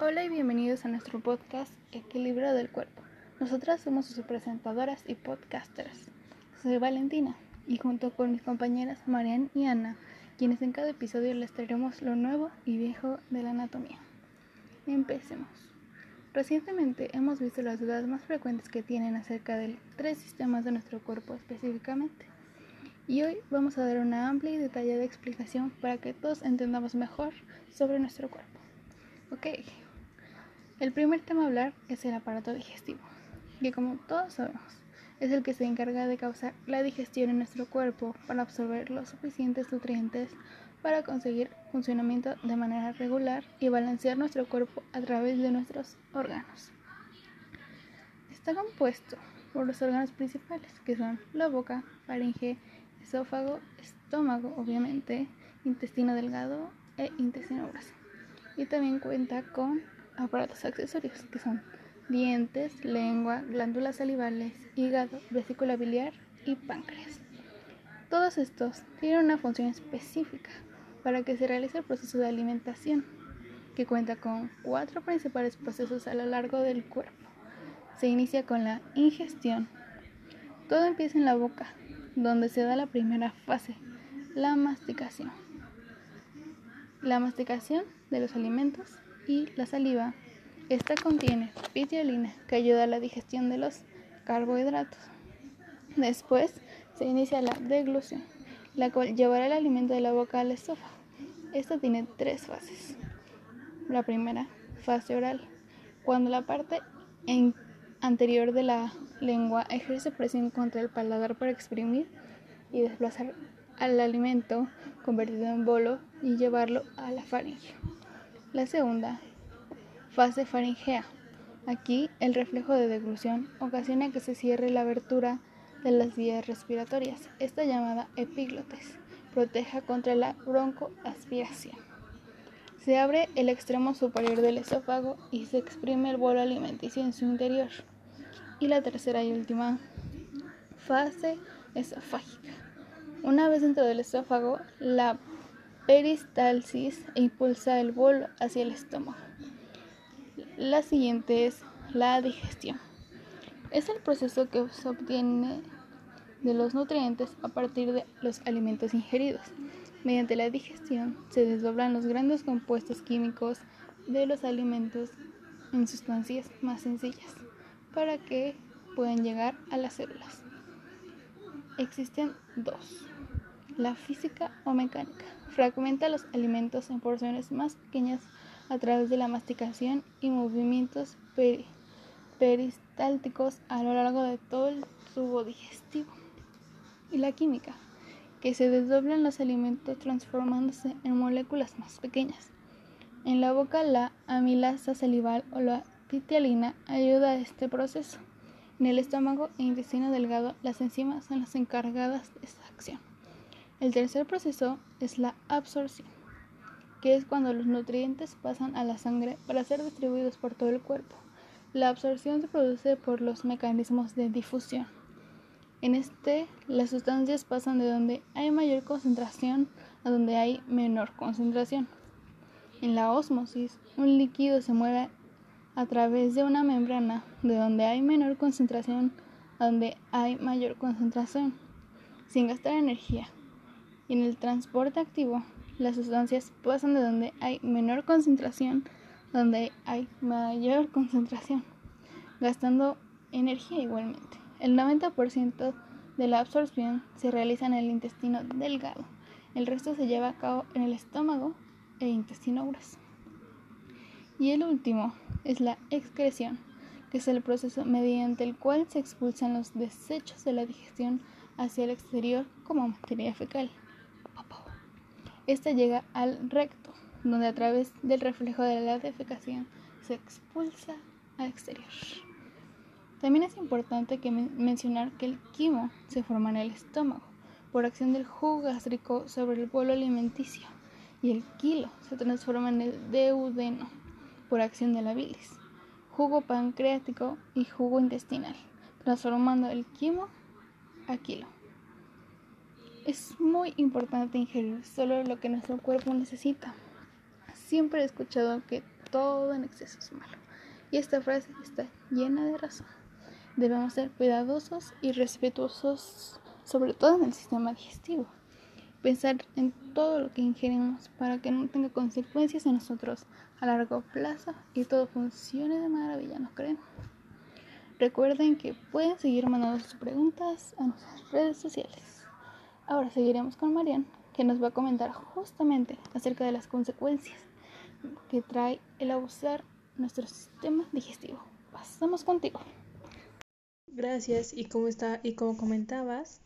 Hola y bienvenidos a nuestro podcast Equilibrio del Cuerpo. Nosotras somos sus presentadoras y podcasters. Soy Valentina y junto con mis compañeras Marian y Ana, quienes en cada episodio les traeremos lo nuevo y viejo de la anatomía. Empecemos. Recientemente hemos visto las dudas más frecuentes que tienen acerca de tres sistemas de nuestro cuerpo específicamente. Y hoy vamos a dar una amplia y detallada explicación para que todos entendamos mejor sobre nuestro cuerpo. Ok, el primer tema a hablar es el aparato digestivo, que como todos sabemos, es el que se encarga de causar la digestión en nuestro cuerpo para absorber los suficientes nutrientes para conseguir funcionamiento de manera regular y balancear nuestro cuerpo a través de nuestros órganos. Está compuesto por los órganos principales, que son la boca, faringe, esófago, estómago, obviamente, intestino delgado e intestino grueso. Y también cuenta con aparatos accesorios que son dientes, lengua, glándulas salivales, hígado, vesícula biliar y páncreas. Todos estos tienen una función específica para que se realice el proceso de alimentación, que cuenta con cuatro principales procesos a lo largo del cuerpo. Se inicia con la ingestión. Todo empieza en la boca, donde se da la primera fase, la masticación. La masticación de los alimentos y la saliva. Esta contiene pitiolina que ayuda a la digestión de los carbohidratos. Después se inicia la deglución, la cual llevará el alimento de la boca al esófago. Esta tiene tres fases. La primera, fase oral, cuando la parte anterior de la lengua ejerce presión contra el paladar para exprimir y desplazar al alimento convertido en bolo y llevarlo a la faringe. La segunda, fase faringea. Aquí el reflejo de deglución ocasiona que se cierre la abertura de las vías respiratorias, esta llamada epiglotes, proteja contra la broncoaspiración. Se abre el extremo superior del esófago y se exprime el bolo alimenticio en su interior. Y la tercera y última fase esofágica. Una vez dentro del esófago, la peristalsis e impulsa el bolo hacia el estómago. La siguiente es la digestión. Es el proceso que se obtiene de los nutrientes a partir de los alimentos ingeridos. Mediante la digestión se desdoblan los grandes compuestos químicos de los alimentos en sustancias más sencillas para que puedan llegar a las células. Existen dos, la física o mecánica fragmenta los alimentos en porciones más pequeñas a través de la masticación y movimientos peristálticos a lo largo de todo el tubo digestivo. Y la química, que se desdoblan los alimentos transformándose en moléculas más pequeñas. En la boca la amilasa salival o la pitialina ayuda a este proceso. En el estómago e intestino delgado las enzimas son las encargadas de esta acción. El tercer proceso es la absorción, que es cuando los nutrientes pasan a la sangre para ser distribuidos por todo el cuerpo. La absorción se produce por los mecanismos de difusión. En este, las sustancias pasan de donde hay mayor concentración a donde hay menor concentración. En la ósmosis, un líquido se mueve a través de una membrana de donde hay menor concentración a donde hay mayor concentración, sin gastar energía. Y en el transporte activo, las sustancias pasan de donde hay menor concentración a donde hay mayor concentración, gastando energía igualmente. El 90% de la absorción se realiza en el intestino delgado, el resto se lleva a cabo en el estómago e intestino grueso. Y el último es la excreción, que es el proceso mediante el cual se expulsan los desechos de la digestión hacia el exterior como materia fecal. Esta llega al recto, donde a través del reflejo de la defecación se expulsa al exterior. También es importante mencionar que el quimo se forma en el estómago por acción del jugo gástrico sobre el bolo alimenticio y el kilo se transforma en el deudeno por acción de la bilis, jugo pancreático y jugo intestinal, transformando el quimo a kilo. Es muy importante ingerir solo lo que nuestro cuerpo necesita. Siempre he escuchado que todo en exceso es malo. Y esta frase está llena de razón. Debemos ser cuidadosos y respetuosos, sobre todo en el sistema digestivo. Pensar en todo lo que ingerimos para que no tenga consecuencias en nosotros a largo plazo y todo funcione de maravilla, ¿no creen? Recuerden que pueden seguir mandando sus preguntas a nuestras redes sociales. Ahora seguiremos con Marian, que nos va a comentar justamente acerca de las consecuencias que trae el abusar nuestro sistema digestivo. Pasamos contigo. Gracias. Y como está y como comentabas,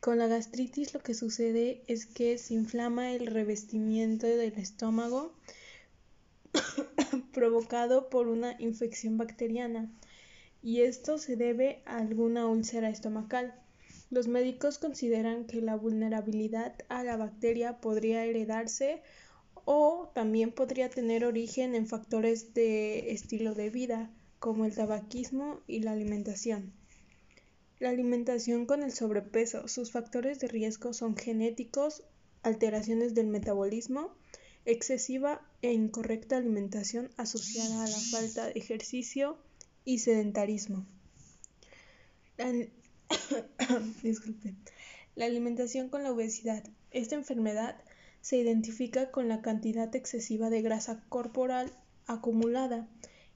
con la gastritis lo que sucede es que se inflama el revestimiento del estómago provocado por una infección bacteriana y esto se debe a alguna úlcera estomacal. Los médicos consideran que la vulnerabilidad a la bacteria podría heredarse o también podría tener origen en factores de estilo de vida, como el tabaquismo y la alimentación. La alimentación con el sobrepeso. Sus factores de riesgo son genéticos, alteraciones del metabolismo, excesiva e incorrecta alimentación asociada a la falta de ejercicio y sedentarismo. Disculpe. La alimentación con la obesidad. Esta enfermedad se identifica con la cantidad excesiva de grasa corporal acumulada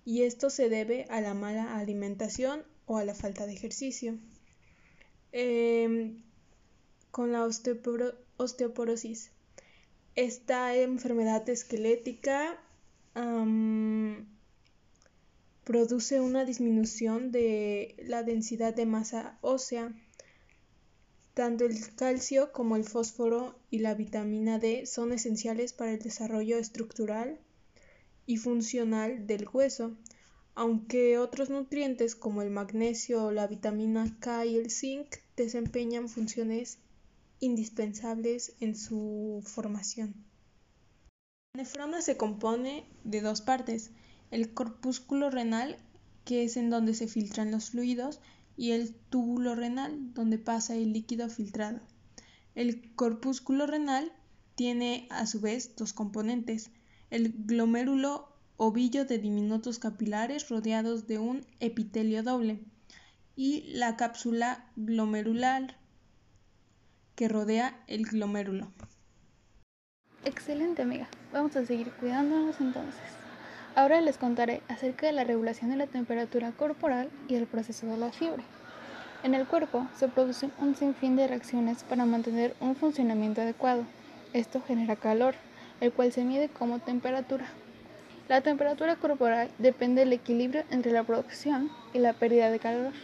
y esto se debe a la mala alimentación o a la falta de ejercicio. Em, con la osteoporosis. Esta enfermedad esquelética produce una disminución de la densidad de masa ósea. Tanto el calcio como el fósforo y la vitamina D son esenciales para el desarrollo estructural y funcional del hueso, aunque otros nutrientes como el magnesio, la vitamina K y el zinc desempeñan funciones indispensables en su formación. La nefrona se compone de dos partes, el corpúsculo renal, que es en donde se filtran los fluidos, y el túbulo renal, donde pasa el líquido filtrado. El corpúsculo renal tiene a su vez dos componentes, el glomérulo ovillo de diminutos capilares rodeados de un epitelio doble y la cápsula glomerular que rodea el glomérulo. Excelente amiga, vamos a seguir cuidándonos entonces. Ahora les contaré acerca de la regulación de la temperatura corporal y el proceso de la fiebre. En el cuerpo se producen un sinfín de reacciones para mantener un funcionamiento adecuado. Esto genera calor, el cual se mide como temperatura. La temperatura corporal depende del equilibrio entre la producción y la pérdida de calor.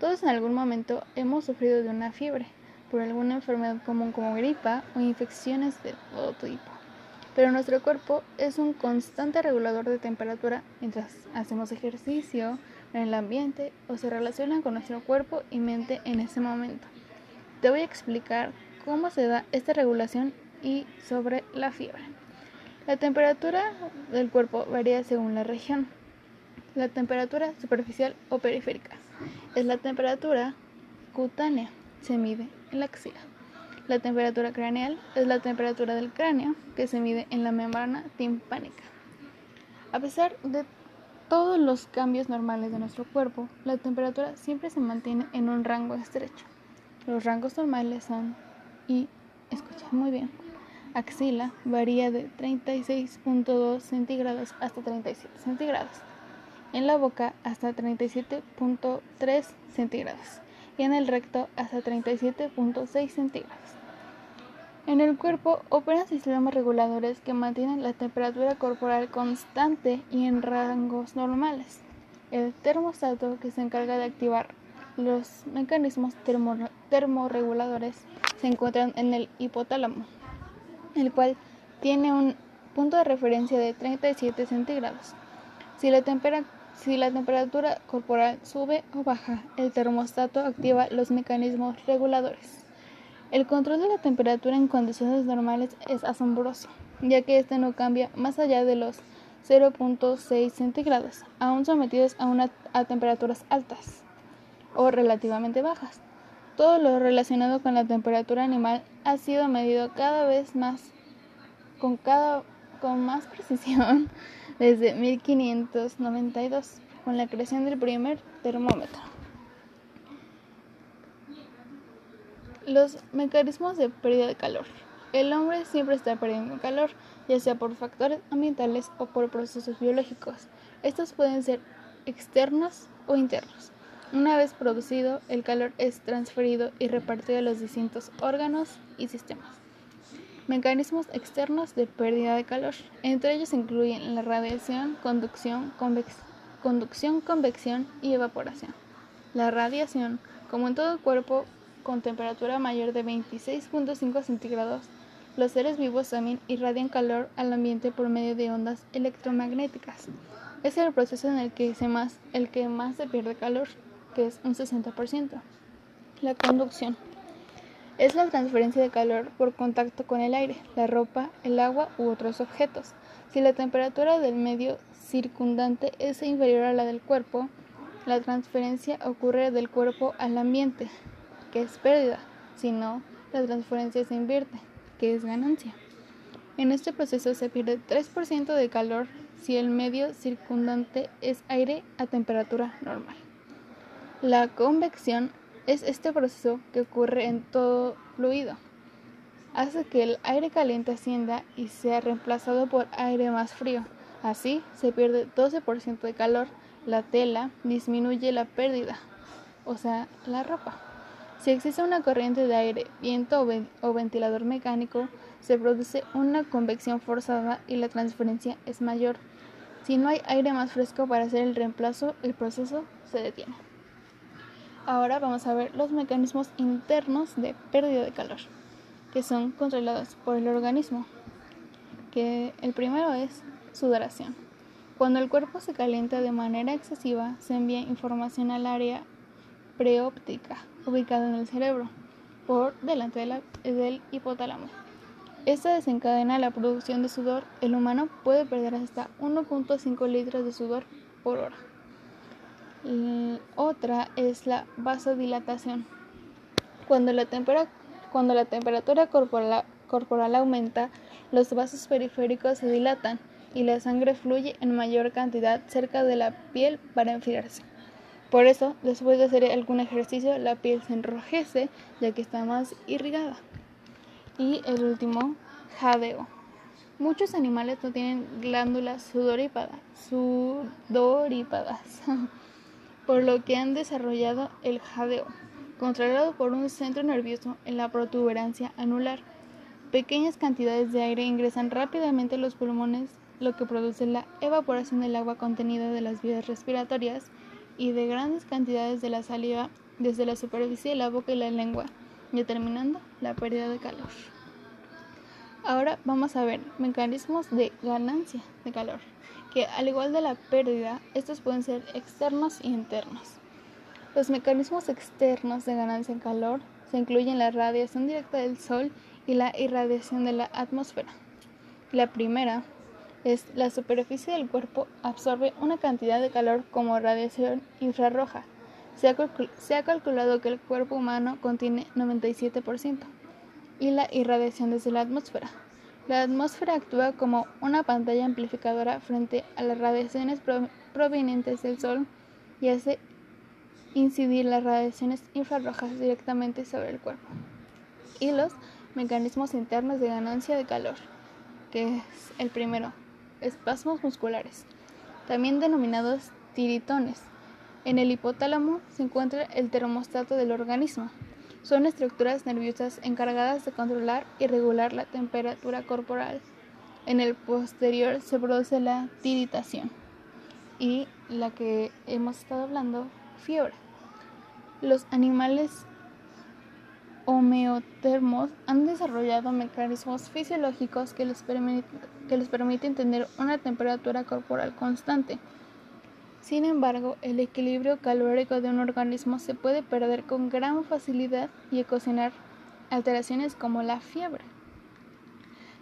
Todos en algún momento hemos sufrido de una fiebre, por alguna enfermedad común como gripa o infecciones de todo tipo pero nuestro cuerpo es un constante regulador de temperatura mientras hacemos ejercicio en el ambiente o se relaciona con nuestro cuerpo y mente en ese momento. Te voy a explicar cómo se da esta regulación y sobre la fiebre. La temperatura del cuerpo varía según la región. La temperatura superficial o periférica es la temperatura cutánea, se mide en la axila. La temperatura craneal es la temperatura del cráneo que se mide en la membrana timpánica. A pesar de todos los cambios normales de nuestro cuerpo, la temperatura siempre se mantiene en un rango estrecho. Los rangos normales son, y escuchen muy bien, axila varía de 36.2 centígrados hasta 37 centígrados, en la boca hasta 37.3 centígrados y en el recto hasta 37.6 centígrados. En el cuerpo operan sistemas reguladores que mantienen la temperatura corporal constante y en rangos normales. El termostato que se encarga de activar los mecanismos termorreguladores se encuentran en el hipotálamo, el cual tiene un punto de referencia de 37 centígrados. Si la, si la temperatura corporal sube o baja, el termostato activa los mecanismos reguladores. El control de la temperatura en condiciones normales es asombroso, ya que este no cambia más allá de los 0.6 centígrados, aún sometidos a, una, a temperaturas altas o relativamente bajas. Todo lo relacionado con la temperatura animal ha sido medido cada vez más con, cada, con más precisión desde 1592, con la creación del primer termómetro. Los mecanismos de pérdida de calor. El hombre siempre está perdiendo calor, ya sea por factores ambientales o por procesos biológicos. Estos pueden ser externos o internos. Una vez producido, el calor es transferido y repartido a los distintos órganos y sistemas. Mecanismos externos de pérdida de calor. Entre ellos incluyen la radiación, conducción, conducción, convección y evaporación. La radiación, como en todo cuerpo con temperatura mayor de 26.5 centígrados, los seres vivos también irradian calor al ambiente por medio de ondas electromagnéticas. Es el proceso en el que, se más, el que más se pierde calor, que es un 60%. La conducción es la transferencia de calor por contacto con el aire, la ropa, el agua u otros objetos. Si la temperatura del medio circundante es inferior a la del cuerpo, la transferencia ocurre del cuerpo al ambiente, que es pérdida, si no, la transferencia se invierte, que es ganancia. En este proceso se pierde 3% de calor si el medio circundante es aire a temperatura normal. La convección es este proceso que ocurre en todo fluido. Hace que el aire caliente ascienda y sea reemplazado por aire más frío. Así se pierde 12% de calor. La tela disminuye la pérdida, o sea, la ropa. Si existe una corriente de aire, viento o, ventilador mecánico, se produce una convección forzada y la transferencia es mayor. Si no hay aire más fresco para hacer el reemplazo, el proceso se detiene. Ahora vamos a ver los mecanismos internos de pérdida de calor, que son controlados por el organismo. Que el primero es sudoración. Cuando el cuerpo se calienta de manera excesiva, se envía información al área preóptica ubicado en el cerebro, por delante del hipotálamo. Esta desencadena la producción de sudor. El humano puede perder hasta 1.5 litros de sudor por hora. Otra es la vasodilatación. Cuando la, cuando la temperatura corporal, corporal aumenta, los vasos periféricos se dilatan y la sangre fluye en mayor cantidad cerca de la piel para enfriarse. Por eso, después de hacer algún ejercicio, la piel se enrojece ya que está más irrigada. Y el último, jadeo. Muchos animales no tienen glándulas sudorípadas, sudorípadas por lo que han desarrollado el jadeo, controlado por un centro nervioso en la protuberancia anular. Pequeñas cantidades de aire ingresan rápidamente a los pulmones, lo que produce la evaporación del agua contenida de las vías respiratorias y de grandes cantidades de la saliva desde la superficie de la boca y la lengua, determinando la pérdida de calor. Ahora vamos a ver mecanismos de ganancia de calor, que al igual de la pérdida, estos pueden ser externos y internos. Los mecanismos externos de ganancia de calor se incluyen la radiación directa del Sol y la irradiación de la atmósfera. La primera es la superficie del cuerpo absorbe una cantidad de calor como radiación infrarroja. Se ha, calculado que el cuerpo humano contiene 97% y la irradiación desde la atmósfera. La atmósfera actúa como una pantalla amplificadora frente a las radiaciones provenientes del Sol y hace incidir las radiaciones infrarrojas directamente sobre el cuerpo. Y los mecanismos internos de ganancia de calor, que es el primero, espasmos musculares, también denominados tiritones. En el hipotálamo se encuentra el termostato del organismo. Son estructuras nerviosas encargadas de controlar y regular la temperatura corporal. En el posterior se produce la tiritación y la que hemos estado hablando, fiebre. Los animales homeotermos han desarrollado mecanismos fisiológicos que les, que les permiten tener una temperatura corporal constante. Sin embargo, el equilibrio calórico de un organismo se puede perder con gran facilidad y ocasionar alteraciones como la fiebre.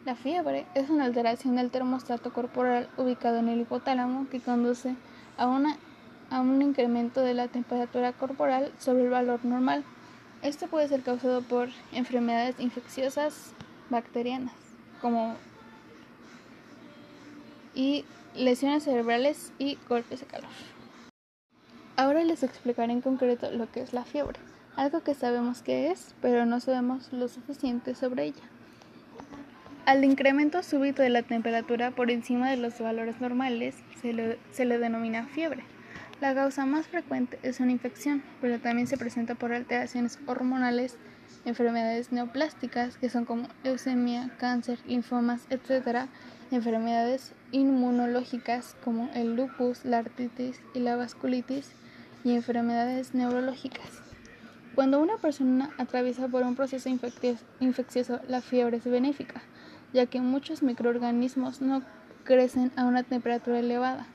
La fiebre es una alteración del termostato corporal ubicado en el hipotálamo que conduce a, una, a un incremento de la temperatura corporal sobre el valor normal Esto puede ser causado por enfermedades infecciosas bacterianas, como y lesiones cerebrales y golpes de calor. Ahora les explicaré en concreto lo que es la fiebre, algo que sabemos que es, pero no sabemos lo suficiente sobre ella. Al incremento súbito de la temperatura por encima de los valores normales se le, se le denomina fiebre. La causa más frecuente es una infección, pero también se presenta por alteraciones hormonales, enfermedades neoplásticas, que son como leucemia, cáncer, linfomas, etc., enfermedades inmunológicas como el lupus, la artritis y la vasculitis, y enfermedades neurológicas. Cuando una persona atraviesa por un proceso infeccioso, la fiebre es benéfica, ya que muchos microorganismos no crecen a una temperatura elevada.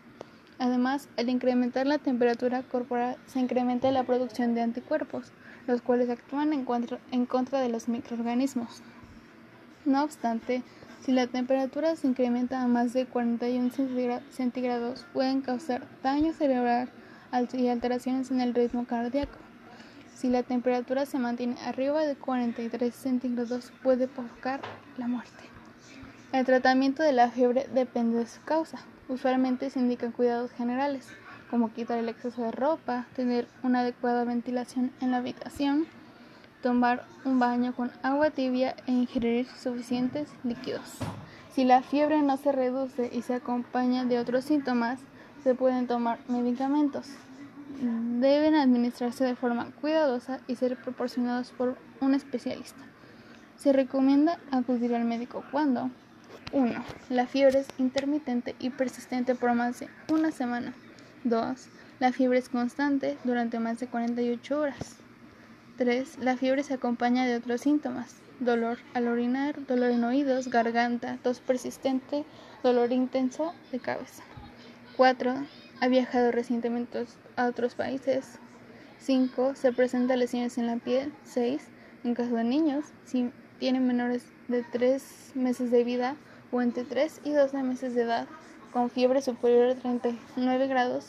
Además, al incrementar la temperatura corporal se incrementa la producción de anticuerpos, los cuales actúan en contra, de los microorganismos. No obstante, si la temperatura se incrementa a más de 41 centígrados, pueden causar daño cerebral y alteraciones en el ritmo cardíaco. Si la temperatura se mantiene arriba de 43 centígrados, puede provocar la muerte. El tratamiento de la fiebre depende de su causa. Usualmente se indican cuidados generales, como quitar el exceso de ropa, tener una adecuada ventilación en la habitación, tomar un baño con agua tibia e ingerir suficientes líquidos. Si la fiebre no se reduce y se acompaña de otros síntomas, se pueden tomar medicamentos. Deben administrarse de forma cuidadosa y ser proporcionados por un especialista. Se recomienda acudir al médico cuando 1. La fiebre es intermitente y persistente por más de una semana. 2. La fiebre es constante durante más de 48 horas. 3. La fiebre se acompaña de otros síntomas. Dolor al orinar, dolor en oídos, garganta, tos persistente, dolor intenso de cabeza. 4. Ha viajado recientemente a otros países. 5. Se presentan lesiones en la piel. 6. En caso de niños, si tienen menores de 3 meses de vida o entre 3 y 12 meses de edad, con fiebre superior a 39 grados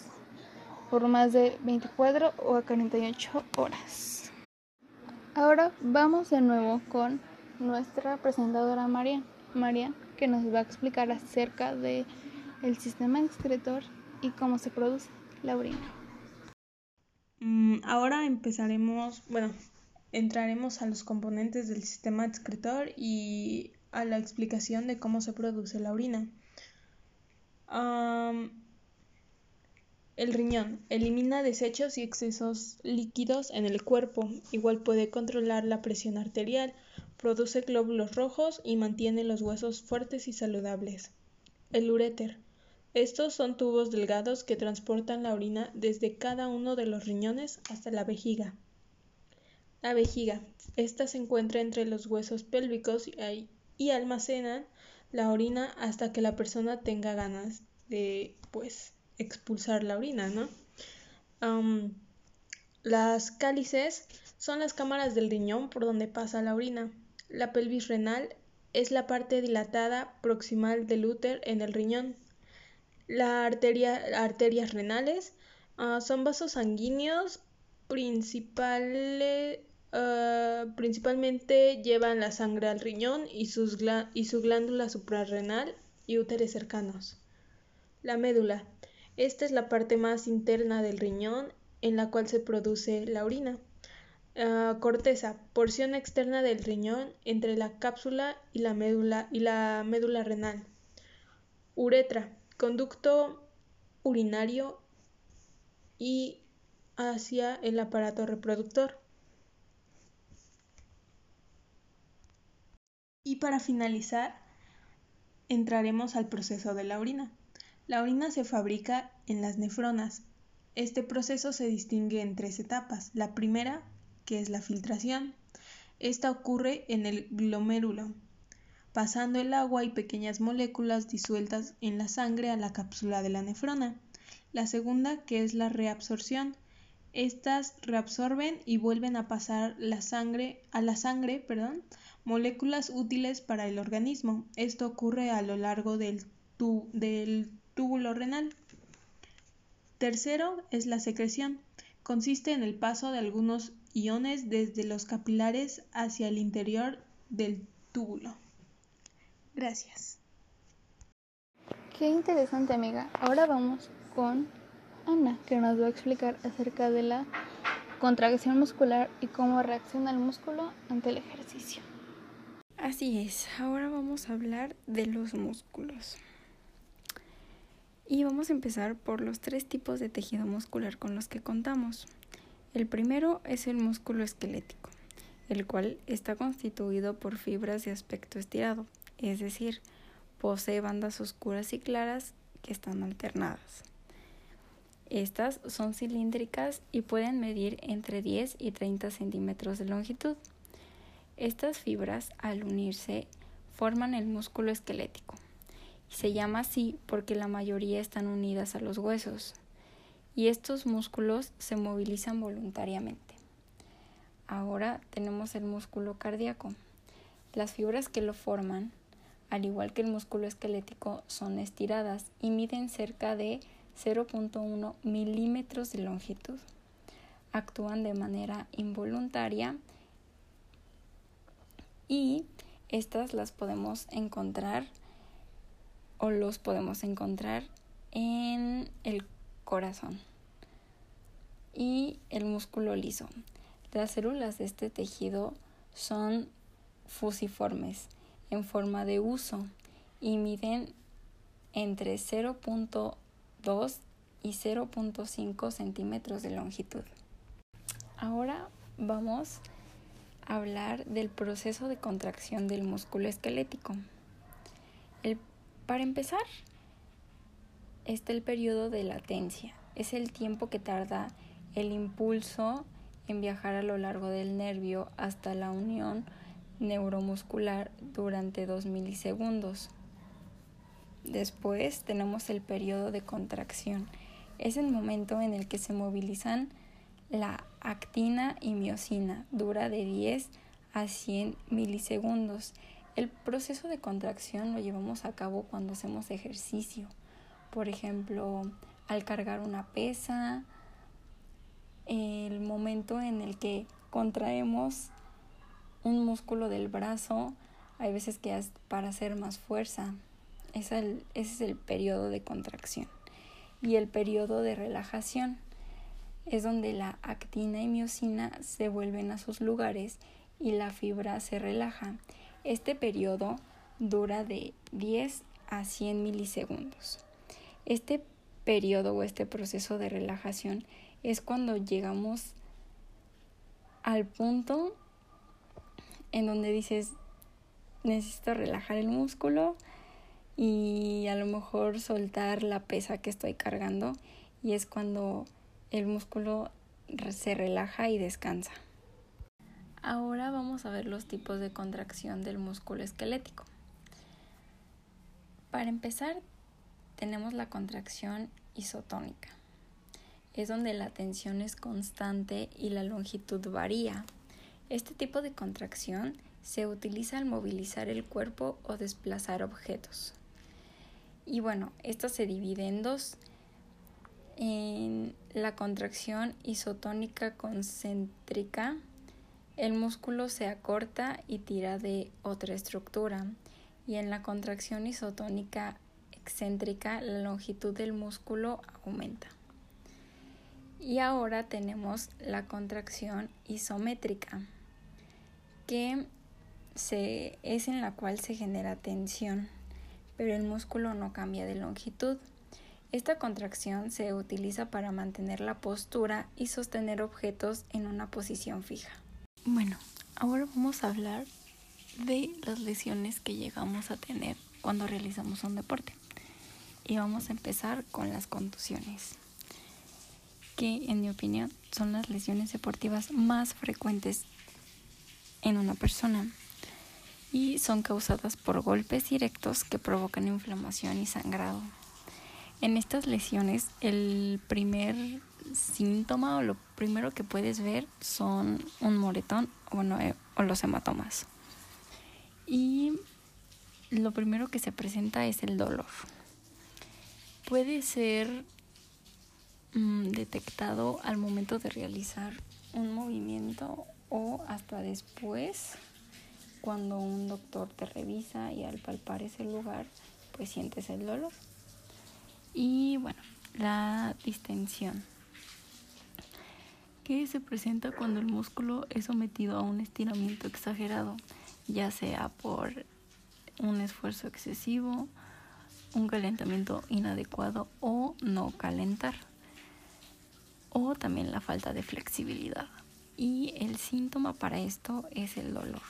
por más de 24 o a 48 horas. Ahora vamos de nuevo con nuestra presentadora María. María que nos va a explicar acerca de el sistema excretor y cómo se produce la orina. Mm, ahora empezaremos, bueno, entraremos a los componentes del sistema excretor y a la explicación de cómo se produce la orina. El riñón elimina desechos y excesos líquidos en el cuerpo, igual puede controlar la presión arterial, produce glóbulos rojos y mantiene los huesos fuertes y saludables. El uréter estos son tubos delgados que transportan la orina desde cada uno de los riñones hasta la vejiga. La vejiga. Esta se encuentra entre los huesos pélvicos y, almacenan la orina hasta que la persona tenga ganas de, pues, expulsar la orina, ¿no? las cálices son las cámaras del riñón por donde pasa la orina. La pelvis renal es la parte dilatada proximal del útero en el riñón. La arteria, arterias renales ah, son vasos sanguíneos principales, ah, principalmente llevan la sangre al riñón y, sus y su glándula suprarrenal y úteres cercanos. La médula. Esta es la parte más interna del riñón en la cual se produce la orina. Ah, corteza, porción externa del riñón entre la cápsula y la médula y la médula renal. Uretra, conducto urinario y hacia el aparato reproductor. Y para finalizar, entraremos al proceso de la orina. La orina se fabrica en las nefronas. Este proceso se distingue en tres etapas. La primera, que es la filtración. Esta ocurre en el glomérulo, pasando el agua y pequeñas moléculas disueltas en la sangre a la cápsula de la nefrona. La segunda, que es la reabsorción. Estas reabsorben y vuelven a pasar la sangre, a la sangre perdón, moléculas útiles para el organismo. Esto ocurre a lo largo del, del túbulo renal. Tercero es la secreción. Consiste en el paso de algunos iones desde los capilares hacia el interior del túbulo. Gracias. Qué interesante amiga. Ahora vamos con Ana, que nos va a explicar acerca de la contracción muscular y cómo reacciona el músculo ante el ejercicio. Así es, ahora vamos a hablar de los músculos. Y vamos a empezar por los tres tipos de tejido muscular con los que contamos. El primero es el músculo esquelético, el cual está constituido por fibras de aspecto estirado, es decir, posee bandas oscuras y claras que están alternadas. Estas son cilíndricas y pueden medir entre 10 y 30 centímetros de longitud. Estas fibras, al unirse, forman el músculo esquelético. Se llama así porque la mayoría están unidas a los huesos. Y estos músculos se movilizan voluntariamente. Ahora tenemos el músculo cardíaco. Las fibras que lo forman, al igual que el músculo esquelético, son estiradas y miden cerca de 0.1 milímetros de longitud. Actúan de manera involuntaria y estas las podemos encontrar o los podemos encontrar en el corazón y el músculo liso. Las células de este tejido son fusiformes en forma de uso y miden entre 0.2 y 0.5 centímetros de longitud. Ahora vamos a hablar del proceso de contracción del músculo esquelético. Para empezar, está el periodo de latencia. Es el tiempo que tarda el impulso en viajar a lo largo del nervio hasta la unión neuromuscular durante 2 milisegundos. Después tenemos el periodo de contracción. Es el momento en el que se movilizan la actina y miocina dura de 10 a 100 milisegundos. El proceso de contracción lo llevamos a cabo cuando hacemos ejercicio. Por ejemplo, al cargar una pesa, el momento en el que contraemos un músculo del brazo, hay veces que es para hacer más fuerza. ese es el periodo de contracción. Y el periodo de relajación es donde la actina y miocina se vuelven a sus lugares y la fibra se relaja. Este periodo dura de 10 a 100 milisegundos. Este periodo o este proceso de relajación es cuando llegamos al punto en donde dices necesito relajar el músculo y a lo mejor soltar la pesa que estoy cargando y es cuando el músculo se relaja y descansa. Ahora vamos a ver los tipos de contracción del músculo esquelético. Para empezar, tenemos la contracción isotónica. Es donde la tensión es constante y la longitud varía. Este tipo de contracción se utiliza al movilizar el cuerpo o desplazar objetos. Y bueno, esto se divide en dos en la contracción isotónica concéntrica, el músculo se acorta y tira de otra estructura. Y en la contracción isotónica excéntrica, la longitud del músculo aumenta. Y ahora tenemos la contracción isométrica, que es en la cual se genera tensión, pero el músculo no cambia de longitud. Esta contracción se utiliza para mantener la postura y sostener objetos en una posición fija. Bueno, ahora vamos a hablar de las lesiones que llegamos a tener cuando realizamos un deporte. Y vamos a empezar con las contusiones, que en mi opinión son las lesiones deportivas más frecuentes en una persona y son causadas por golpes directos que provocan inflamación y sangrado. En estas lesiones, el primer síntoma o lo primero que puedes ver son un moretón eh, o los hematomas. Y lo primero que se presenta es el dolor. Puede ser mm, detectado al momento de realizar un movimiento o hasta después cuando un doctor te revisa y al palpar ese lugar pues sientes el dolor. Y bueno, la distensión que se presenta cuando el músculo es sometido a un estiramiento exagerado, ya sea por un esfuerzo excesivo, un calentamiento inadecuado o no calentar, o también la falta de flexibilidad. Y el síntoma para esto es el dolor.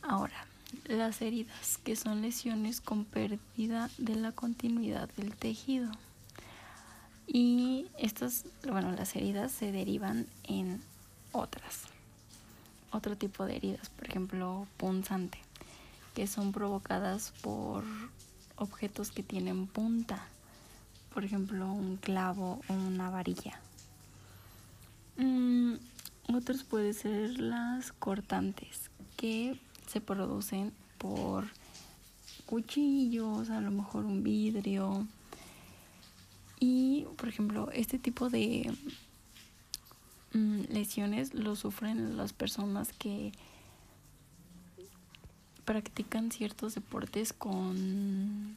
Ahora, las heridas, que son lesiones con pérdida de la continuidad del tejido. Y estas, bueno, las heridas se derivan en otras. Otro tipo de heridas, por ejemplo, punzante, que son provocadas por objetos que tienen punta, por ejemplo, un clavo o una varilla. Mm, otros pueden ser las cortantes, que se producen por cuchillos, a lo mejor un vidrio. Y, por ejemplo, este tipo de mm, lesiones lo sufren las personas que practican ciertos deportes con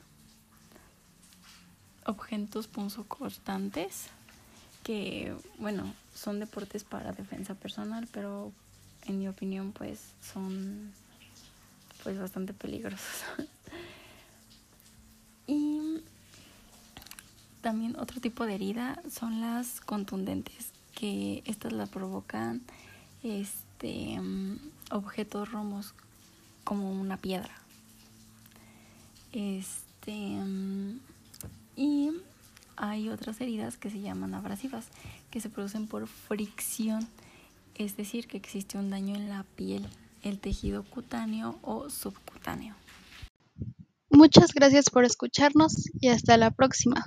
objetos punzocortantes que bueno son deportes para defensa personal pero en mi opinión pues son pues bastante peligrosos. y también otro tipo de herida son las contundentes, que estas las provocan este objetos romos como una piedra. Este y hay otras heridas que se llaman abrasivas, que se producen por fricción, es decir, que existe un daño en la piel el tejido cutáneo o subcutáneo. Muchas gracias por escucharnos y hasta la próxima.